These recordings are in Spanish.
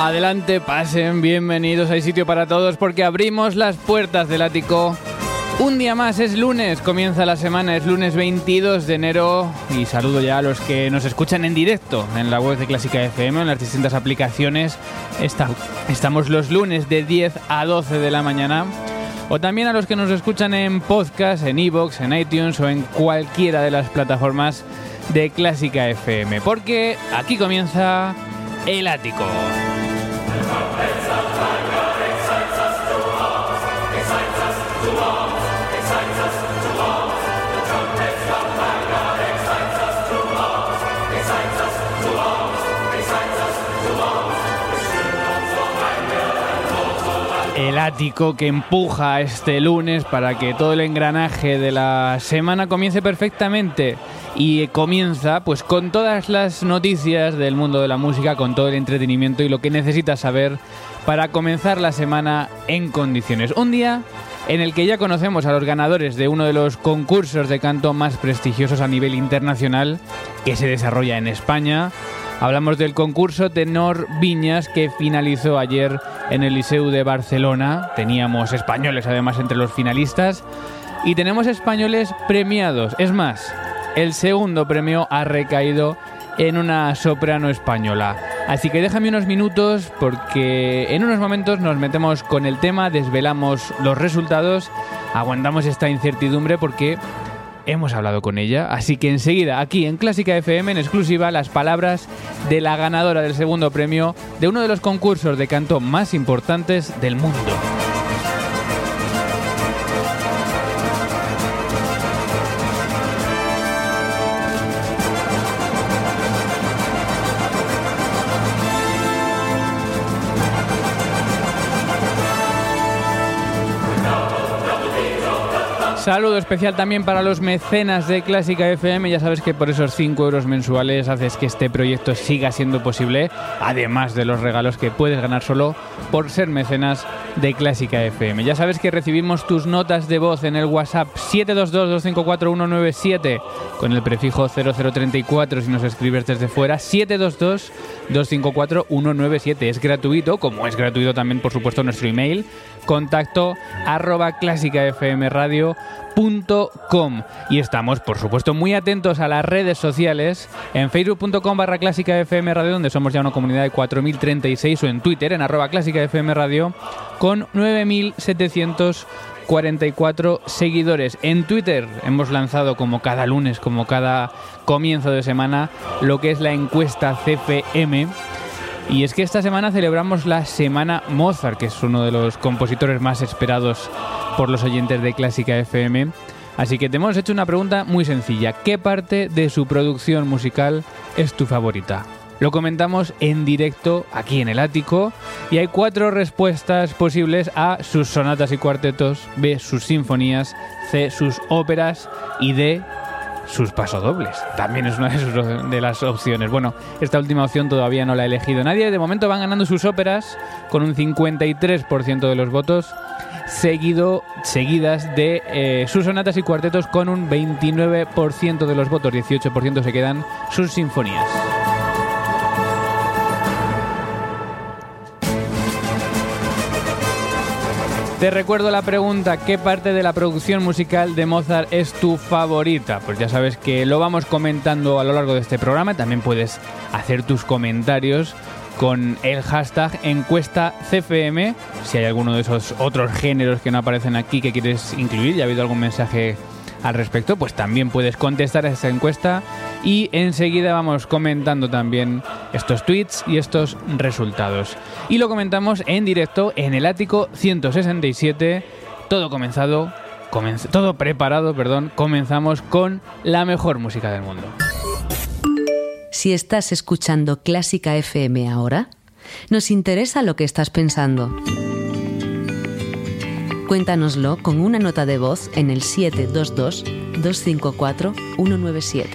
Adelante, pasen, bienvenidos, hay sitio para todos porque abrimos las puertas del ático. Un día más, es lunes, comienza la semana, es lunes 22 de enero y saludo ya a los que nos escuchan en directo en la web de Clásica FM, en las distintas aplicaciones. estamos los lunes de 10 a 12 de la mañana. O también a los que nos escuchan en podcast, en iVoox, en iTunes o en cualquiera de las plataformas de Clásica FM. Porque aquí comienza el ático. El ático que empuja este lunes para que todo el engranaje de la semana comience perfectamente y comienza pues con todas las noticias del mundo de la música, con todo el entretenimiento y lo que necesitas saber para comenzar la semana en condiciones. Un día en el que ya conocemos a los ganadores de uno de los concursos de canto más prestigiosos a nivel internacional que se desarrolla en España. Hablamos del concurso Tenor Viñas que finalizó ayer en el Liceu de Barcelona. Teníamos españoles además entre los finalistas y tenemos españoles premiados. Es más, el segundo premio ha recaído en una soprano española. Así que déjame unos minutos porque en unos momentos nos metemos con el tema, desvelamos los resultados, aguantamos esta incertidumbre porque hemos hablado con ella. Así que enseguida, aquí en Clásica FM, en exclusiva, las palabras de la ganadora del segundo premio de uno de los concursos de canto más importantes del mundo. Saludo especial también para los mecenas de Clásica FM. Ya sabes que por esos 5 euros mensuales haces que este proyecto siga siendo posible, además de los regalos que puedes ganar solo por ser mecenas de Clásica FM. Ya sabes que recibimos tus notas de voz en el WhatsApp 722-254-197 con el prefijo 0034 si nos escribes desde fuera, 722-254-197. Es gratuito, como es gratuito también por supuesto nuestro email, contacto arroba clásicafmradio.com y estamos por supuesto muy atentos a las redes sociales en facebook.com barra clásicafmradio donde somos ya una comunidad de 4036 o en Twitter en arroba clásicafmradio con 9744 seguidores. En Twitter hemos lanzado como cada lunes, como cada comienzo de semana, lo que es la encuesta CFM. Y es que esta semana celebramos la Semana Mozart, que es uno de los compositores más esperados por los oyentes de Clásica FM. Así que te hemos hecho una pregunta muy sencilla. ¿Qué parte de su producción musical es tu favorita? Lo comentamos en directo aquí en el ático y hay cuatro respuestas posibles a sus sonatas y cuartetos, B sus sinfonías, C sus óperas y D sus pasodobles. También es una de, de, las opciones. Bueno, esta última opción todavía no la ha elegido nadie. De momento van ganando sus óperas con un 53% de los votos, seguido, seguidas de eh, sus sonatas y cuartetos con un 29% de los votos, 18% se quedan sus sinfonías. Te recuerdo la pregunta, ¿qué parte de la producción musical de Mozart es tu favorita? Pues ya sabes que lo vamos comentando a lo largo de este programa, también puedes hacer tus comentarios con el hashtag encuesta CFM, si hay alguno de esos otros géneros que no aparecen aquí que quieres incluir, ya ha habido algún mensaje al respecto, pues también puedes contestar a esa encuesta y enseguida vamos comentando también estos tweets y estos resultados. Y lo comentamos en directo en el ático 167, todo comenzado, todo preparado, perdón, comenzamos con la mejor música del mundo. Si estás escuchando Clásica FM ahora, nos interesa lo que estás pensando. Cuéntanoslo con una nota de voz en el 722-254-197.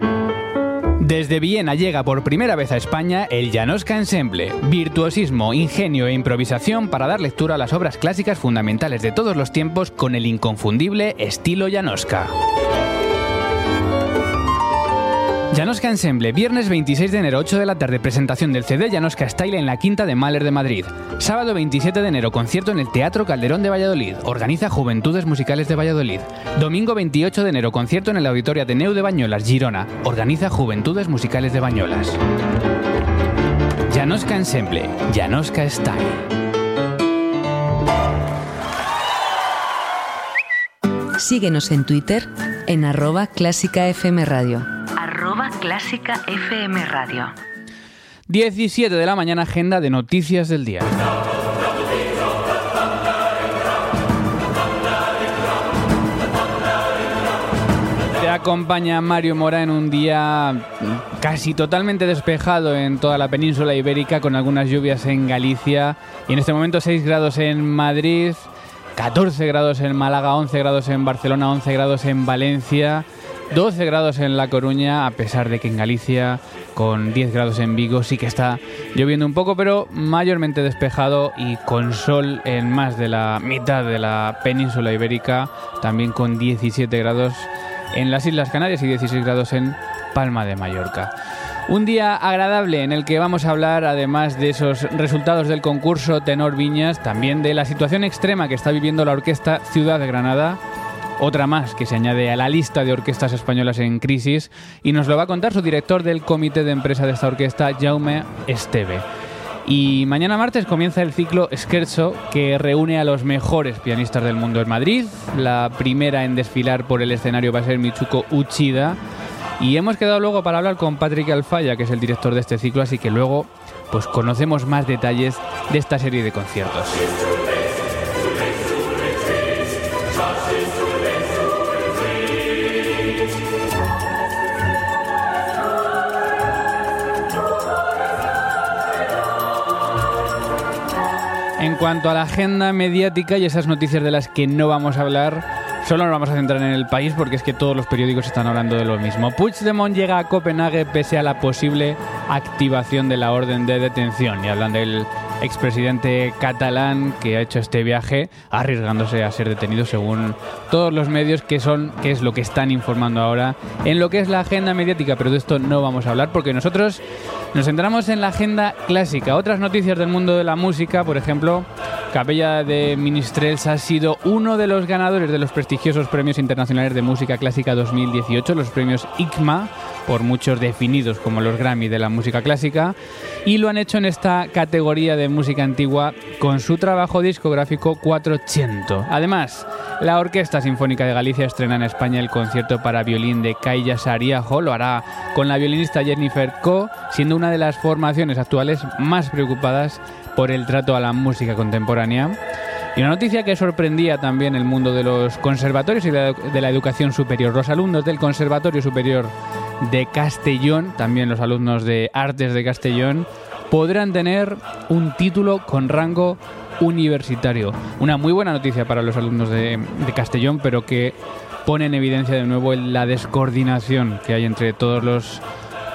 722-254-197. Desde Viena llega por primera vez a España el Janoska Ensemble, virtuosismo, ingenio e improvisación para dar lectura a las obras clásicas fundamentales de todos los tiempos con el inconfundible estilo Janoska. Janoska Ensemble, viernes 26 de enero, 8 de la tarde, presentación del CD Janoska Style en la Quinta de Mahler de Madrid. Sábado 27 de enero, concierto en el Teatro Calderón de Valladolid. Organiza Juventudes Musicales de Valladolid. Domingo 28 de enero, concierto en el Auditorio Ateneu de Bañolas, Girona. Organiza Juventudes Musicales de Bañolas. Janoska Ensemble, Janoska Style. Síguenos en Twitter en arroba clásica Radio. Clásica FM Radio. 17 de la mañana, agenda de noticias del día. Te acompaña Mario Mora en un día casi totalmente despejado en toda la península ibérica, con algunas lluvias en Galicia y en este momento 6 grados en Madrid, 14 grados en Málaga, 11 grados en Barcelona, 11 grados en Valencia. 12 grados en La Coruña, a pesar de que en Galicia, con 10 grados en Vigo, sí que está lloviendo un poco, pero mayormente despejado y con sol en más de la mitad de la península ibérica, también con 17 grados en las Islas Canarias y 16 grados en Palma de Mallorca. Un día agradable en el que vamos a hablar, además de esos resultados del concurso Tenor Viñas, también de la situación extrema que está viviendo la orquesta Ciudad de Granada otra más que se añade a la lista de orquestas españolas en crisis y nos lo va a contar su director del comité de empresa de esta orquesta, Jaume Esteve. Y mañana martes comienza el ciclo Scherzo que reúne a los mejores pianistas del mundo en Madrid. La primera en desfilar por el escenario va a ser Michuko Uchida. Y hemos quedado luego para hablar con Patrick Alfaya, que es el director de este ciclo, así que luego pues conocemos más detalles de esta serie de conciertos. En cuanto a la agenda mediática y esas noticias de las que no vamos a hablar, solo nos vamos a centrar en el país porque es que todos los periódicos están hablando de lo mismo. Puigdemont llega a Copenhague pese a la posible activación de la orden de detención y hablan del expresidente catalán que ha hecho este viaje arriesgándose a ser detenido según todos los medios que son que es lo que están informando ahora en lo que es la agenda mediática, pero de esto no vamos a hablar porque nosotros nos centramos en la agenda clásica. Otras noticias del mundo de la música, por ejemplo, Capella de Ministrels ha sido uno de los ganadores de los prestigiosos premios internacionales de música clásica 2018, los premios ICMA, por muchos definidos como los Grammy de la música clásica, y lo han hecho en esta categoría de música antigua con su trabajo discográfico 400. Además, la Orquesta Sinfónica de Galicia estrena en España el concierto para violín de Kaya Sariajo, lo hará con la violinista Jennifer Co, siendo una de las formaciones actuales más preocupadas por el trato a la música contemporánea. Y una noticia que sorprendía también el mundo de los conservatorios y de la educación superior. Los alumnos del Conservatorio Superior de Castellón, también los alumnos de Artes de Castellón, podrán tener un título con rango universitario. Una muy buena noticia para los alumnos de, Castellón, pero que pone en evidencia de nuevo la descoordinación que hay entre todos los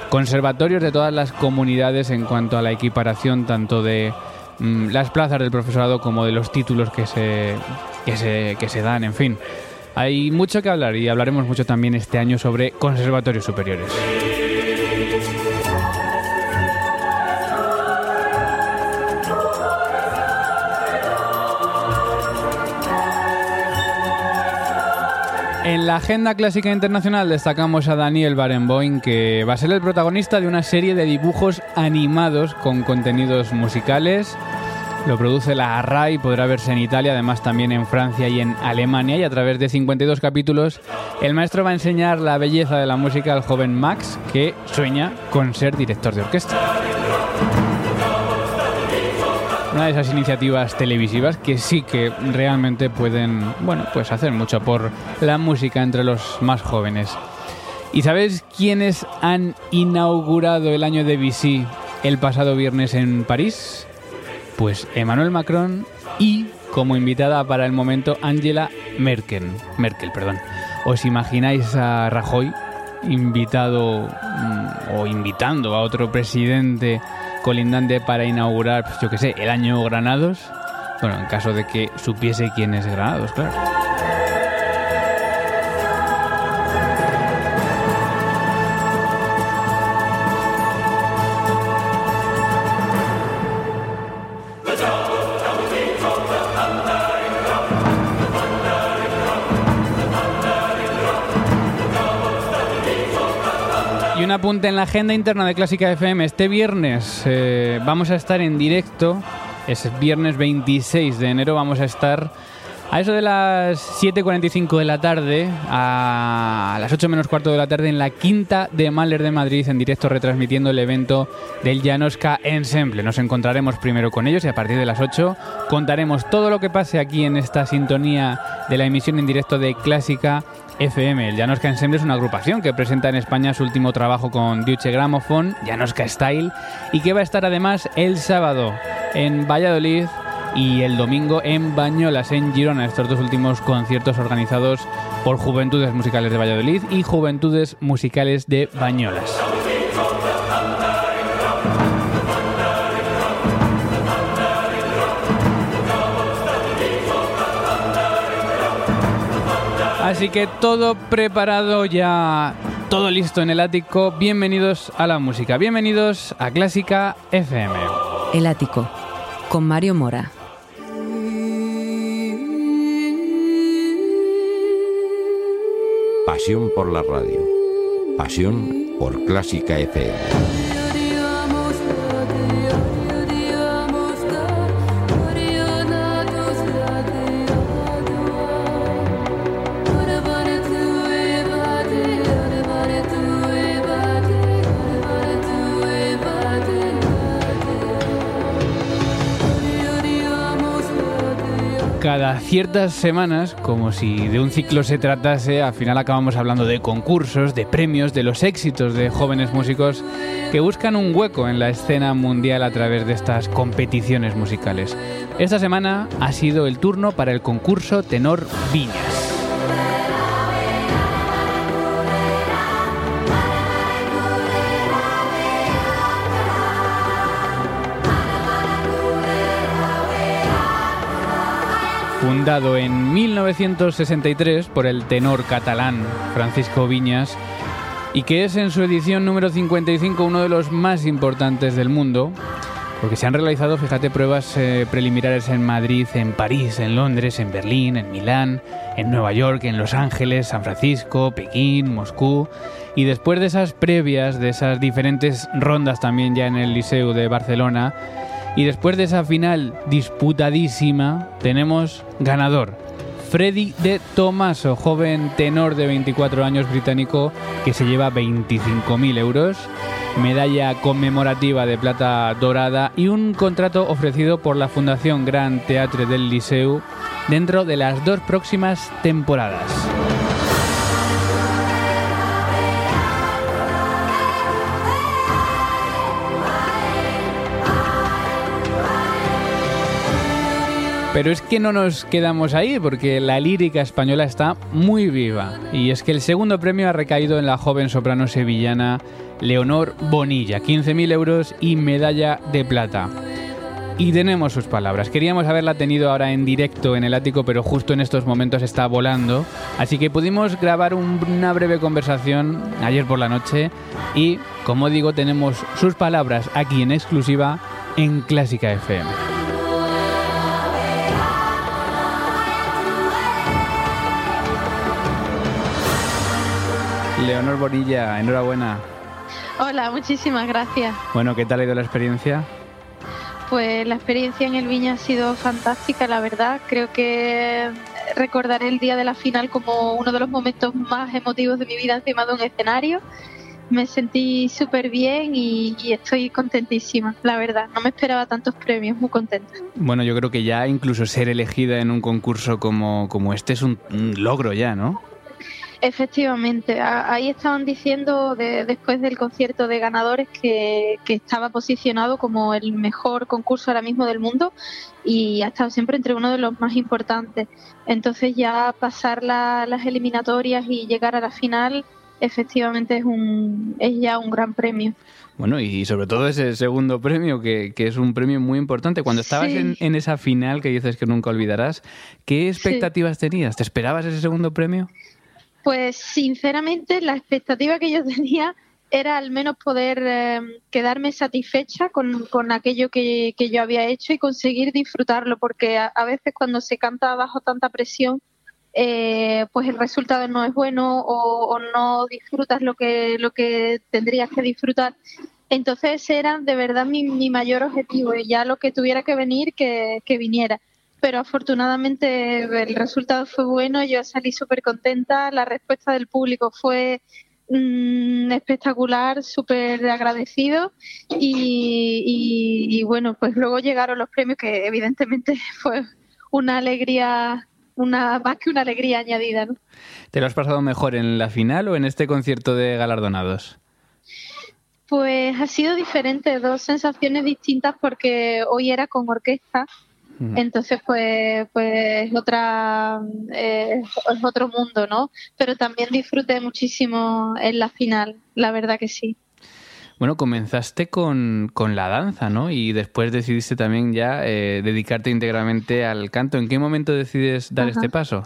conservatorios de todas las comunidades en cuanto a la equiparación tanto de mm, las plazas del profesorado como de los títulos que se, que se, que se dan, en fin. Hay mucho que hablar y hablaremos mucho también este año sobre conservatorios superiores. En la agenda clásica internacional destacamos a Daniel Barenboim, que va a ser el protagonista de una serie de dibujos animados con contenidos musicales. Lo produce la RAI, podrá verse en Italia, además también en Francia y en Alemania. Y a través de 52 capítulos, el maestro va a enseñar la belleza de la música al joven Max, que sueña con ser director de orquesta. Una de esas iniciativas televisivas que sí que realmente pueden, bueno, pues hacer mucho por la música entre los más jóvenes. ¿Y sabes quiénes han inaugurado el año de BC el pasado viernes en París? Pues Emmanuel Macron y, como invitada para el momento, Angela Merkel. Merkel, perdón. ¿Os imagináis a Rajoy invitado mm, o invitando a otro presidente colindante para inaugurar, pues, yo qué sé, el año Granados? Bueno, en caso de que supiese quién es Granados, claro. Un apunte en la agenda interna de Clásica FM. Este viernes eh, vamos a estar en directo. Es viernes 26 de enero. Vamos a estar a eso de las 7.45 de la tarde, a las 8 menos cuarto de la tarde, en la quinta de Mahler de Madrid, en directo retransmitiendo el evento del Janoska Ensemble. Nos encontraremos primero con ellos y a partir de las 8 contaremos todo lo que pase aquí en esta sintonía de la emisión en directo de Clásica FM. El Janoska Ensemble es una agrupación que presenta en España su último trabajo con Deutsche Grammophon, Janoska Style, y que va a estar además el sábado en Valladolid y el domingo en Bañolas, en Girona. Estos dos últimos conciertos organizados por Juventudes Musicales de Valladolid y Juventudes Musicales de Bañolas. Así que todo preparado ya, todo listo en el ático. Bienvenidos a la música, bienvenidos a Clásica FM. El ático, con Mario Mora. Pasión por la radio. Pasión por Clásica FM. Cada ciertas semanas, como si de un ciclo se tratase, al final acabamos hablando de concursos, de premios, de los éxitos de jóvenes músicos que buscan un hueco en la escena mundial a través de estas competiciones musicales. Esta semana ha sido el turno para el concurso Tenor Viñas. Fundado en 1963 por el tenor catalán Francisco Viñas y que es en su edición número 55 uno de los más importantes del mundo, porque se han realizado, fíjate, pruebas eh, preliminares en Madrid, en París, en Londres, en Berlín, en Milán, en Nueva York, en Los Ángeles, San Francisco, Pekín, Moscú. Y después de esas previas, de esas diferentes rondas también ya en el Liceo de Barcelona, y después de esa final disputadísima, tenemos ganador. Freddy de Tomaso, joven tenor de 24 años británico que se lleva 25.000 euros, medalla conmemorativa de plata dorada y un contrato ofrecido por la Fundación Gran Teatre del Liceu dentro de las dos próximas temporadas. Pero es que no nos quedamos ahí porque la lírica española está muy viva. Y es que el segundo premio ha recaído en la joven soprano sevillana Leonor Bonilla, 15.000 euros y medalla de plata. Y tenemos sus palabras. Queríamos haberla tenido ahora en directo en el ático, pero justo en estos momentos está volando. Así que pudimos grabar una breve conversación ayer por la noche y, como digo, tenemos sus palabras aquí en exclusiva en Clásica FM. Leonor Bonilla, enhorabuena. Hola, muchísimas gracias. Bueno, ¿qué tal ha ido la experiencia? pues la experiencia en el Viña ha sido fantástica, la verdad. Creo que recordaré el día de la final como uno de los momentos más emotivos de mi vida encima de un escenario. Me sentí súper bien y, y estoy contentísima, la verdad. No me esperaba tantos premios, muy contenta. Bueno, yo creo que ya incluso ser elegida en un concurso como, como este es un, un logro ya, ¿no? Efectivamente, ahí estaban diciendo de- después del concierto de ganadores que, que estaba posicionado como el mejor concurso ahora mismo del mundo y ha estado siempre entre uno de los más importantes. Entonces ya pasar la- las eliminatorias y llegar a la final efectivamente es, un, es ya un gran premio. Bueno, y sobre todo ese segundo premio, que, que es un premio muy importante. Cuando estabas Sí. en, en esa final que dices que nunca olvidarás, ¿qué expectativas tenías? ¿Te esperabas ese segundo premio? Pues sinceramente la expectativa que yo tenía era al menos poder eh, quedarme satisfecha con, con aquello que, que yo había hecho y conseguir disfrutarlo, porque a, veces cuando se canta bajo tanta presión, eh, pues el resultado no es bueno o, o no disfrutas lo que, lo que tendrías que disfrutar. Entonces era de verdad mi, mi mayor objetivo y ya lo que tuviera que venir, que, que viniera pero afortunadamente el resultado fue bueno, yo salí súper contenta, la respuesta del público fue mm, espectacular, súper agradecido y, y- y bueno, pues luego llegaron los premios que evidentemente fue una alegría, una más que una alegría añadida, ¿no? ¿Te lo has pasado mejor en la final o en este concierto de galardonados? Pues ha sido diferente, dos sensaciones distintas porque hoy era con orquesta. Entonces pues pues otra eh, es otro mundo, ¿no? Pero también disfruté muchísimo en la final, la verdad que sí. Bueno, comenzaste con, con la danza, ¿no? Y después decidiste también ya eh, dedicarte íntegramente al canto. ¿En qué momento decides dar Ajá. este paso?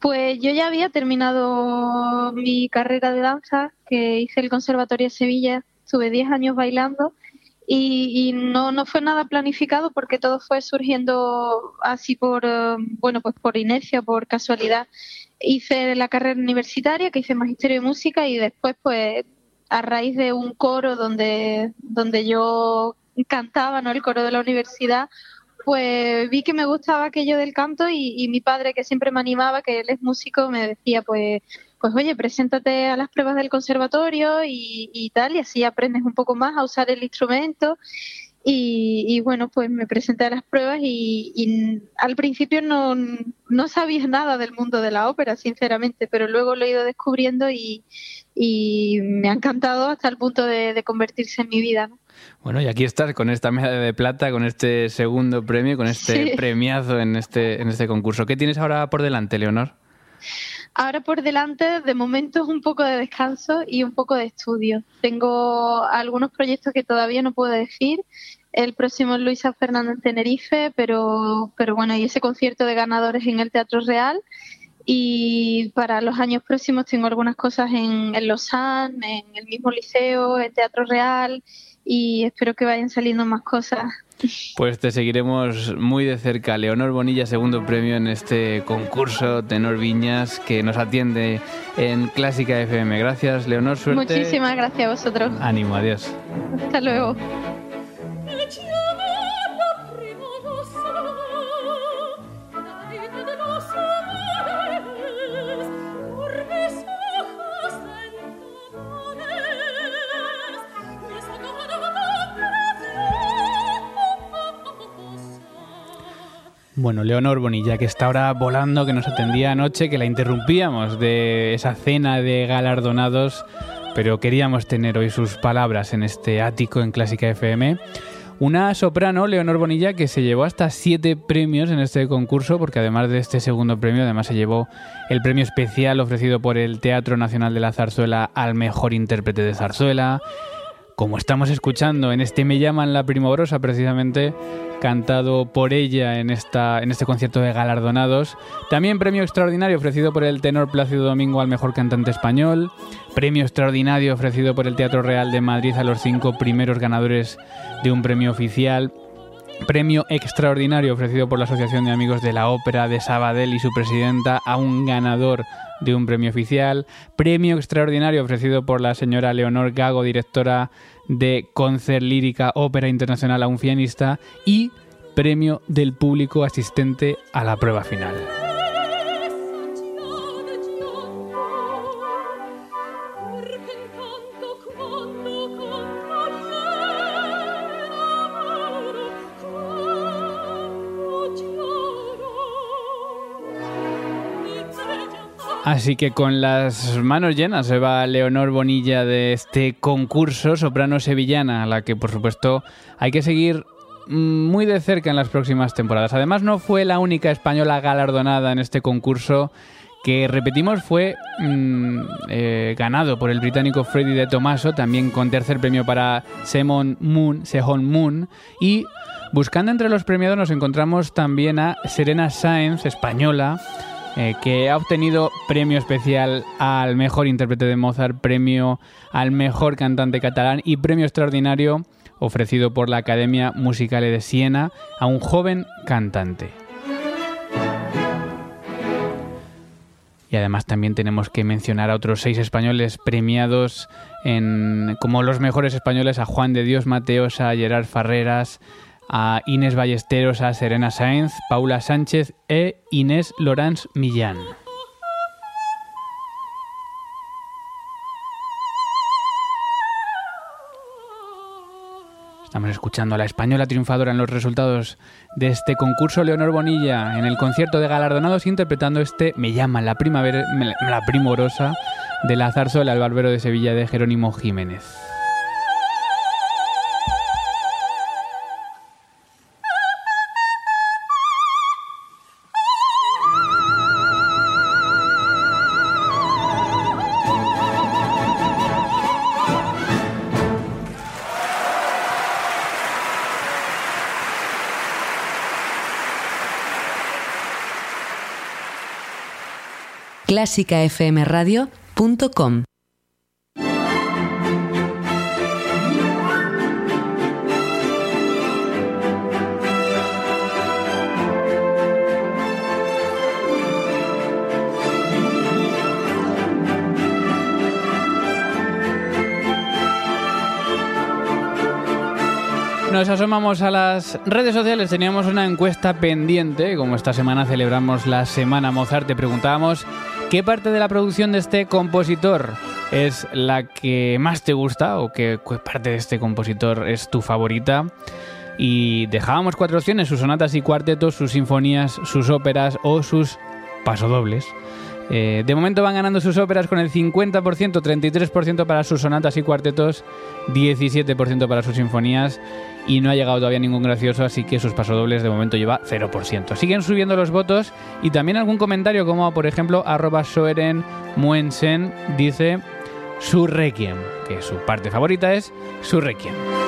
Pues yo ya había terminado mi carrera de danza, que hice el Conservatorio de Sevilla, estuve 10 años bailando y, no, no fue nada planificado porque todo fue surgiendo así por, eh, bueno, pues por inercia, por casualidad. Hice la carrera universitaria, que hice Magisterio de Música y después pues a raíz de un coro donde, donde yo cantaba, ¿no? El coro de la universidad, pues vi que me gustaba aquello del canto y mi padre, que siempre me animaba, que él es músico, me decía, pues, pues oye, preséntate a las pruebas del conservatorio y, y tal, y así aprendes un poco más a usar el instrumento. Y, y bueno, pues me presenté a las pruebas y, y al principio no, no sabía nada del mundo de la ópera, sinceramente, pero luego lo he ido descubriendo y, y me ha encantado hasta el punto de, de convertirse en mi vida. ¿no? Bueno, y aquí estás con esta medalla de plata, con este segundo premio, con este Sí. premiazo en este, en este concurso. ¿Qué tienes ahora por delante, Leonor? Ahora por delante, de momento, es un poco de descanso y un poco de estudio. Tengo algunos proyectos que todavía no puedo decir. El próximo es Luisa Fernández en Tenerife, pero, pero bueno, y ese concierto de ganadores en el Teatro Real. Y para los años próximos tengo algunas cosas en, en Lausanne, en el mismo liceo, en Teatro Real, y espero que vayan saliendo más cosas. Pues te seguiremos muy de cerca. Leonor Bonilla, segundo premio en este concurso Tenor Viñas que nos atiende en Clásica FM. Gracias, Leonor. Suerte. Muchísimas gracias a vosotros. Ánimo, adiós. Hasta luego. Bueno, Leonor Bonilla, que está ahora volando, que nos atendía anoche, que la interrumpíamos de esa cena de galardonados, pero queríamos tener hoy sus palabras en este ático en Clásica FM. Una soprano, Leonor Bonilla, que se llevó hasta siete premios en este concurso, porque además de este segundo premio, además se llevó el premio especial ofrecido por el Teatro Nacional de la Zarzuela al mejor intérprete de zarzuela. Como estamos escuchando en este Me llaman la Primorosa, precisamente cantado por ella en, esta, en este concierto de galardonados. También premio extraordinario ofrecido por el tenor Plácido Domingo al mejor cantante español. Premio extraordinario ofrecido por el Teatro Real de Madrid a los cinco primeros ganadores de un premio oficial. Premio extraordinario ofrecido por la Asociación de Amigos de la Ópera de Sabadell y su presidenta a un ganador de un premio oficial. Premio extraordinario ofrecido por la señora Leonor Gago, directora de concert lírica ópera internacional a un pianista y premio del público asistente a la prueba final. Así que con las manos llenas se va Leonor Bonilla de este concurso soprano sevillana, a la que por supuesto hay que seguir mm, muy de cerca en las próximas temporadas. Además no fue la única española galardonada en este concurso que repetimos fue mm, eh, ganado por el británico Freddy de Tomaso, también con tercer premio para Semon Moon, Sehon Moon y buscando entre los premiados nos encontramos también a Serena Sáenz, española, eh, que ha obtenido premio especial al mejor intérprete de Mozart, premio al mejor cantante catalán y premio extraordinario ofrecido por la Academia Musicale de Siena a un joven cantante. Y además también tenemos que mencionar a otros seis españoles premiados en, como los mejores españoles, a Juan de Dios Mateos, a Gerard Farreras, a Inés Ballesteros, a Serena Sáenz, Paula Sánchez e Inés Lorenz Millán. Estamos escuchando a la española triunfadora en los resultados de este concurso, Leonor Bonilla, en el concierto de galardonados interpretando este Me llama la primavera, la primorosa de la zarzuela El Barbero de Sevilla de Jerónimo Jiménez. clásicafmradio.com Nos asomamos a las redes sociales. Teníamos una encuesta pendiente. Como esta semana celebramos la Semana Mozart, te preguntábamos qué parte de la producción de este compositor es la que más te gusta o qué parte de este compositor es tu favorita. Y dejábamos cuatro opciones: sus sonatas y cuartetos, sus sinfonías, sus óperas o sus pasodobles. Eh, de momento van ganando sus óperas con el 50%, 33% para sus sonatas y cuartetos, 17% para sus sinfonías y no ha llegado todavía ningún gracioso, así que sus pasodobles de momento lleva 0%. Siguen subiendo los votos y también algún comentario como por ejemplo arroba Soeren Muensen dice su Requiem, que su parte favorita es su Requiem.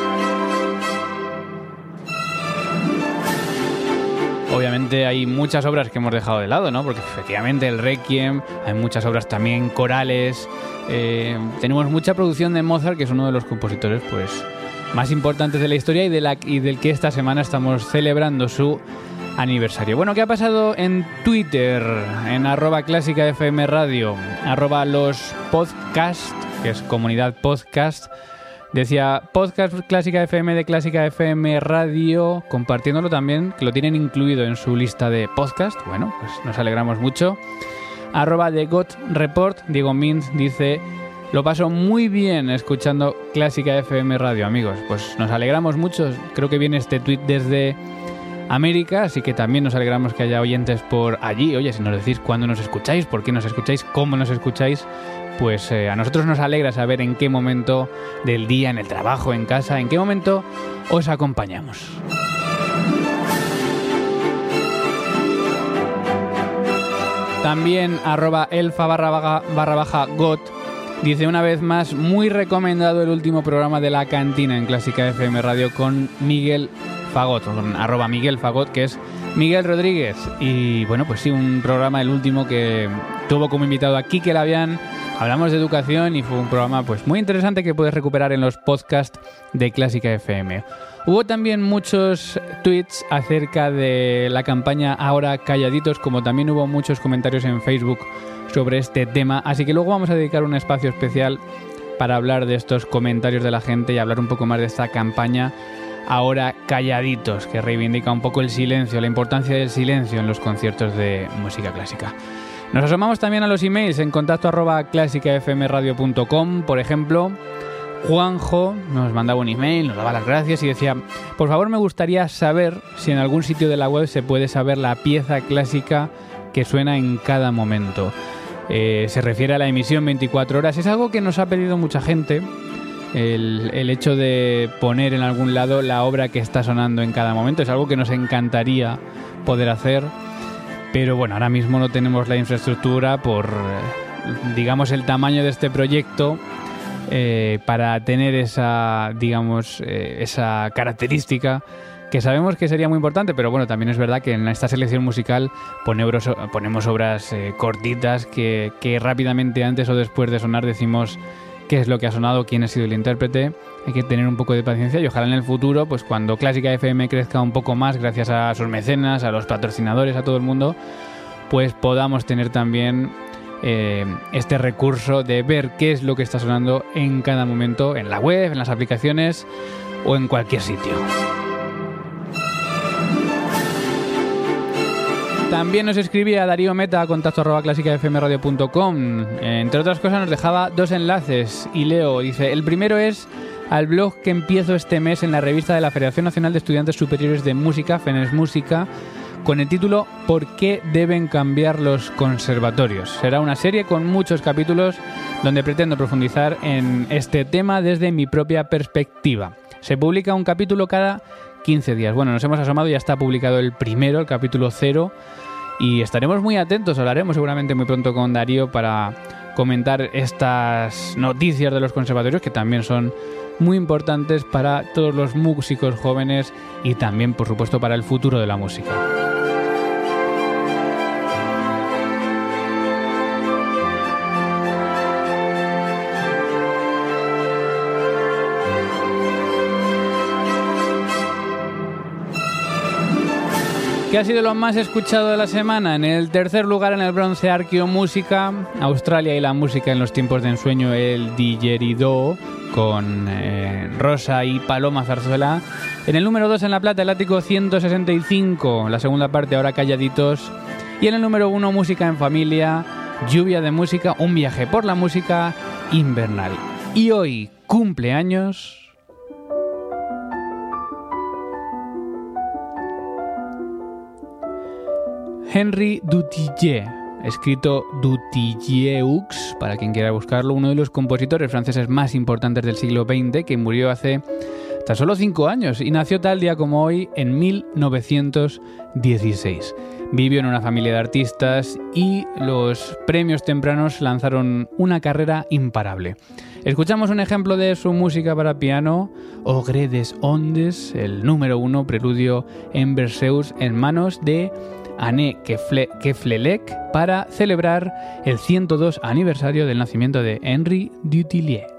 Obviamente hay muchas obras que hemos dejado de lado, ¿no? Porque efectivamente el Requiem, hay muchas obras también corales, eh, tenemos mucha producción de Mozart, que es uno de los compositores, pues más importantes de la historia y, de la, del que esta semana estamos celebrando su aniversario. Bueno, ¿qué ha pasado en Twitter? En arroba clásica FM Radio, arroba los podcast, que es comunidad podcast. Decía podcast Clásica FM de Clásica FM Radio, compartiéndolo también, que lo tienen incluido en su lista de podcast. Bueno, pues nos alegramos mucho. Arroba de God Report, Diego Mintz dice lo paso muy bien escuchando Clásica FM Radio, amigos. Pues nos alegramos mucho. Creo que viene este tweet desde América, así que también nos alegramos que haya oyentes por allí. Oye, si nos decís cuándo nos escucháis, por qué nos escucháis, cómo nos escucháis, pues eh, a nosotros nos alegra saber en qué momento del día, en el trabajo, en casa, en qué momento os acompañamos. También arroba elfa barra baja got Dice una vez más, muy recomendado el último programa de La Cantina en Clásica FM Radio con Miguel Fagot, con arroba Miguel Fagot, que es Miguel Rodríguez. Y bueno, pues sí, un programa, el último que tuvo como invitado a Kike Labian. Hablamos de educación y fue un programa pues muy interesante que puedes recuperar en los podcasts de Clásica FM. Hubo también muchos tweets acerca de la campaña Ahora Calladitos, como también hubo muchos comentarios en Facebook sobre este tema, así que luego vamos a dedicar un espacio especial para hablar de estos comentarios de la gente y hablar un poco más de esta campaña ahora calladitos, que reivindica un poco el silencio, la importancia del silencio en los conciertos de música clásica. Nos asomamos también a los emails en contacto arroba clásicafmradio.com, por ejemplo. Juanjo nos mandaba un email, nos daba las gracias y decía, por favor me gustaría saber si en algún sitio de la web se puede saber la pieza clásica que suena en cada momento. Eh, se refiere a la emisión 24 horas. Es algo que nos ha pedido mucha gente. El, el, hecho de poner en algún lado la obra que está sonando en cada momento es algo que nos encantaría poder hacer. Pero bueno, ahora mismo no tenemos la infraestructura por, digamos, el tamaño de este proyecto eh, para tener esa, digamos, eh, esa característica que sabemos que sería muy importante, pero bueno, también es verdad que en esta selección musical ponemos, obras eh, cortitas que rápidamente antes o después de sonar decimos qué es lo que ha sonado, quién ha sido el intérprete. Hay que tener un poco de paciencia y ojalá en el futuro, pues cuando Clásica FM crezca un poco más, gracias a sus mecenas, a los patrocinadores, a todo el mundo, pues podamos tener también eh, este recurso de ver qué es lo que está sonando en cada momento, en la web, en las aplicaciones o en cualquier sitio. También nos escribía Darío Meta contacto arroba clásicafmradio.com. Entre otras cosas nos dejaba dos enlaces y leo, dice, el primero es al blog que empiezo este mes en la revista de la Federación Nacional de Estudiantes Superiores de Música, FENES Música, con el título ¿Por qué deben cambiar los conservatorios? Será una serie con muchos capítulos donde pretendo profundizar en este tema desde mi propia perspectiva. Se publica un capítulo cada 15 días. Bueno, nos hemos asomado, ya está publicado el primero, el capítulo 0, y estaremos muy atentos, hablaremos seguramente muy pronto con Darío para comentar estas noticias de los conservatorios que también son muy importantes para todos los músicos jóvenes y también, por supuesto, para el futuro de la música. ¿Qué ha sido lo más escuchado de la semana? En el tercer lugar en el bronce Arqueo Música, Australia y la música en los tiempos de ensueño, el Digerido con eh, Rosa y Paloma Zarzuela. En el número 2 en la plata, el ático 165, la segunda parte ahora calladitos. Y en el número 1, música en familia, lluvia de música, un viaje por la música invernal. Y hoy, cumpleaños... Henry Dutilleux, escrito Dutilleux, para quien quiera buscarlo, uno de los compositores franceses más importantes del siglo XX, que murió hace tan solo cinco años y nació tal día como hoy en 1916. Vivió en una familia de artistas y los premios tempranos lanzaron una carrera imparable. Escuchamos un ejemplo de su música para piano, Ogre des Ondes, el número uno preludio en Berceus en manos de Anne Keflelec para celebrar el 102 aniversario del nacimiento de Henri Dutilleux.